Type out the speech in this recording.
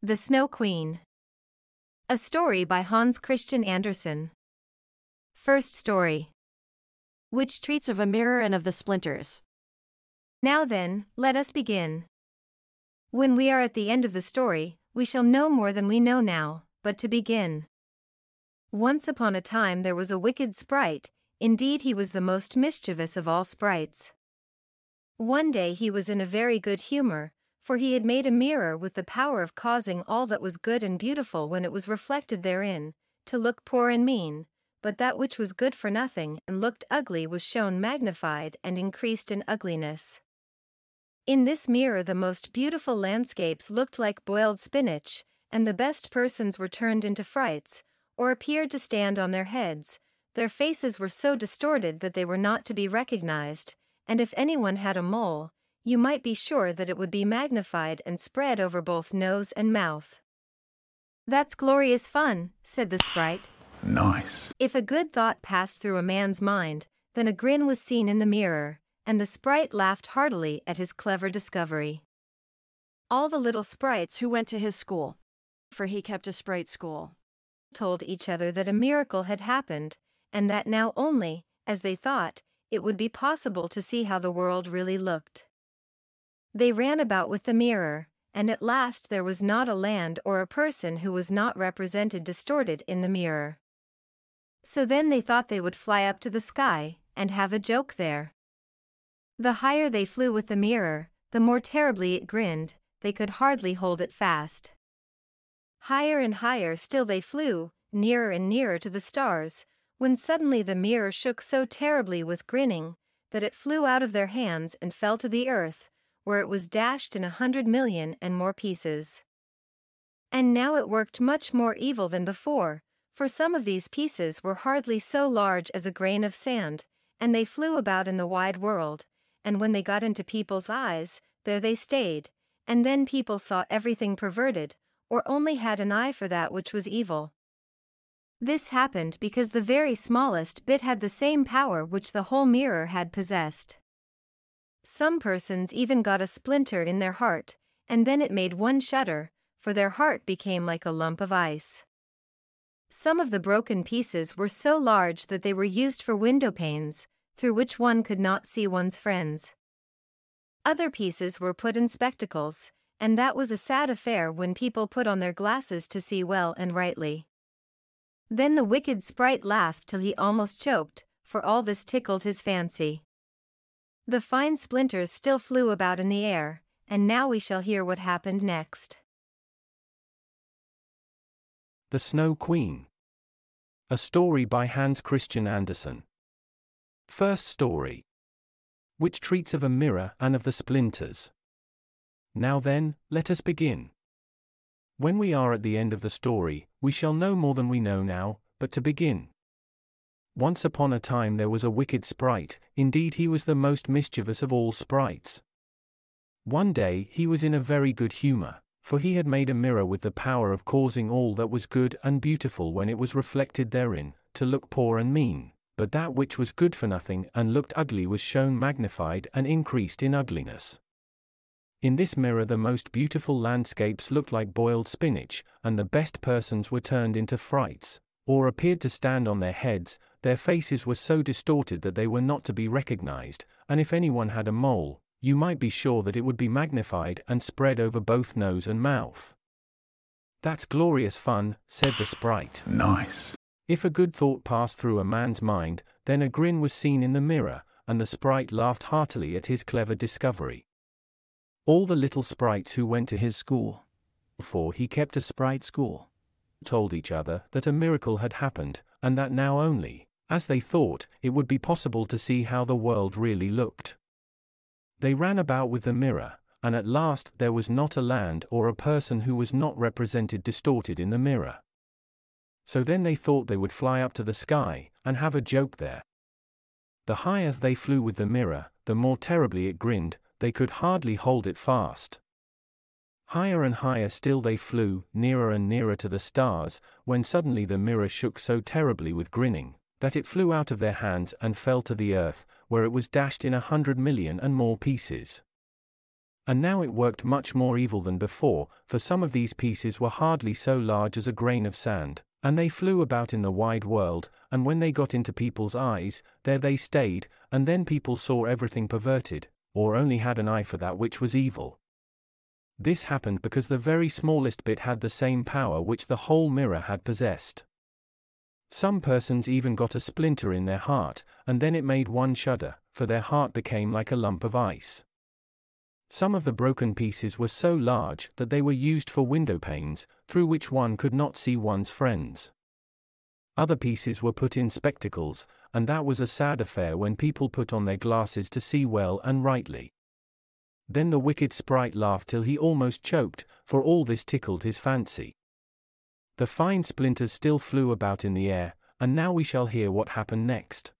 The Snow Queen. A story by Hans Christian Andersen. First story. which treats of a mirror and of the splinters. Now then, let us begin. When we are at the end of the story, we shall know more than we know now, but to begin. Once upon a time there was a wicked sprite, indeed he was the most mischievous of all sprites. One day he was in a very good humor, for he had made a mirror with the power of causing all that was good and beautiful when it was reflected therein, to look poor and mean, but that which was good for nothing and looked ugly was shown magnified and increased in ugliness. In this mirror the most beautiful landscapes looked like boiled spinach, and the best persons were turned into frights, or appeared to stand on their heads, their faces were so distorted that they were not to be recognized, and if anyone had a mole, you might be sure that it would be magnified and spread over both nose and mouth. That's glorious fun, said the sprite. Nice. If a good thought passed through a man's mind, then a grin was seen in the mirror, and the sprite laughed heartily at his clever discovery. All the little sprites Who went to his school? For he kept a sprite school. told each other that a miracle had happened, and that now only, as they thought, it would be possible to see how the world really looked. They ran about with the mirror, and at last there was not a land or a person who was not represented distorted in the mirror. So then they thought they would fly up to the sky, and have a joke there. The higher they flew with the mirror, the more terribly it grinned, they could hardly hold it fast. Higher and higher still they flew, nearer and nearer to the stars, when suddenly the mirror shook so terribly with grinning, that it flew out of their hands and fell to the earth, where it was dashed in a hundred million and more pieces. And now it worked much more evil than before, for some of these pieces were hardly so large as a grain of sand, and they flew about in the wide world, and when they got into people's eyes, there they stayed, and then people saw everything perverted, or only had an eye for that which was evil. This happened because the very smallest bit had the same power which the whole mirror had possessed. Some persons even got a splinter in their heart, and then it made one shudder, for their heart became like a lump of ice. Some of the broken pieces were so large that they were used for window panes, through which one could not see one's friends. Other pieces were put in spectacles, and that was a sad affair when people put on their glasses to see well and rightly. Then the wicked sprite laughed till he almost choked, for all this tickled his fancy. The fine splinters still flew about in the air, and now we shall hear what happened next. The Snow Queen. A story by Hans Christian Andersen. First story. Which treats of a mirror and of the splinters. Now then, let us begin. When we are at the end of the story, we shall know more than we know now, but to begin. Once upon a time there was a wicked sprite, indeed he was the most mischievous of all sprites. One day he was in a very good humor, for he had made a mirror with the power of causing all that was good and beautiful when it was reflected therein, to look poor and mean, but that which was good for nothing and looked ugly was shown magnified and increased in ugliness. In this mirror the most beautiful landscapes looked like boiled spinach, and the best persons were turned into frights, or appeared to stand on their heads, their faces were so distorted that they were not to be recognized, and if anyone had a mole, you might be sure that it would be magnified and spread over both nose and mouth. That's glorious fun, said the sprite. Nice. If a good thought passed through a man's mind, then a grin was seen in the mirror, and the sprite laughed heartily at his clever discovery. All the little sprites who went to his school, for he kept a sprite school, told each other that a miracle had happened, and that now only, as they thought, it would be possible to see how the world really looked. They ran about with the mirror, and at last there was not a land or a person who was not represented distorted in the mirror. So then they thought they would fly up to the sky, and have a joke there. The higher they flew with the mirror, the more terribly it grinned, they could hardly hold it fast. Higher and higher still they flew, nearer and nearer to the stars, when suddenly the mirror shook so terribly with grinning, that it flew out of their hands and fell to the earth, where it was dashed in a hundred million and more pieces. And now it worked much more evil than before, for some of these pieces were hardly so large as a grain of sand, and they flew about in the wide world, and when they got into people's eyes, there they stayed, and then people saw everything perverted, or only had an eye for that which was evil. This happened because the very smallest bit had the same power which the whole mirror had possessed. Some persons even got a splinter in their heart, and then it made one shudder, for their heart became like a lump of ice. Some of the broken pieces were so large that they were used for window panes, through which one could not see one's friends. Other pieces were put in spectacles, and that was a sad affair when people put on their glasses to see well and rightly. Then the wicked sprite laughed till he almost choked, for all this tickled his fancy. The fine splinters still flew about in the air, and now we shall hear what happened next.